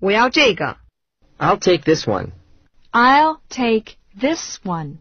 我要这个。I'll take this one. I'll take this one.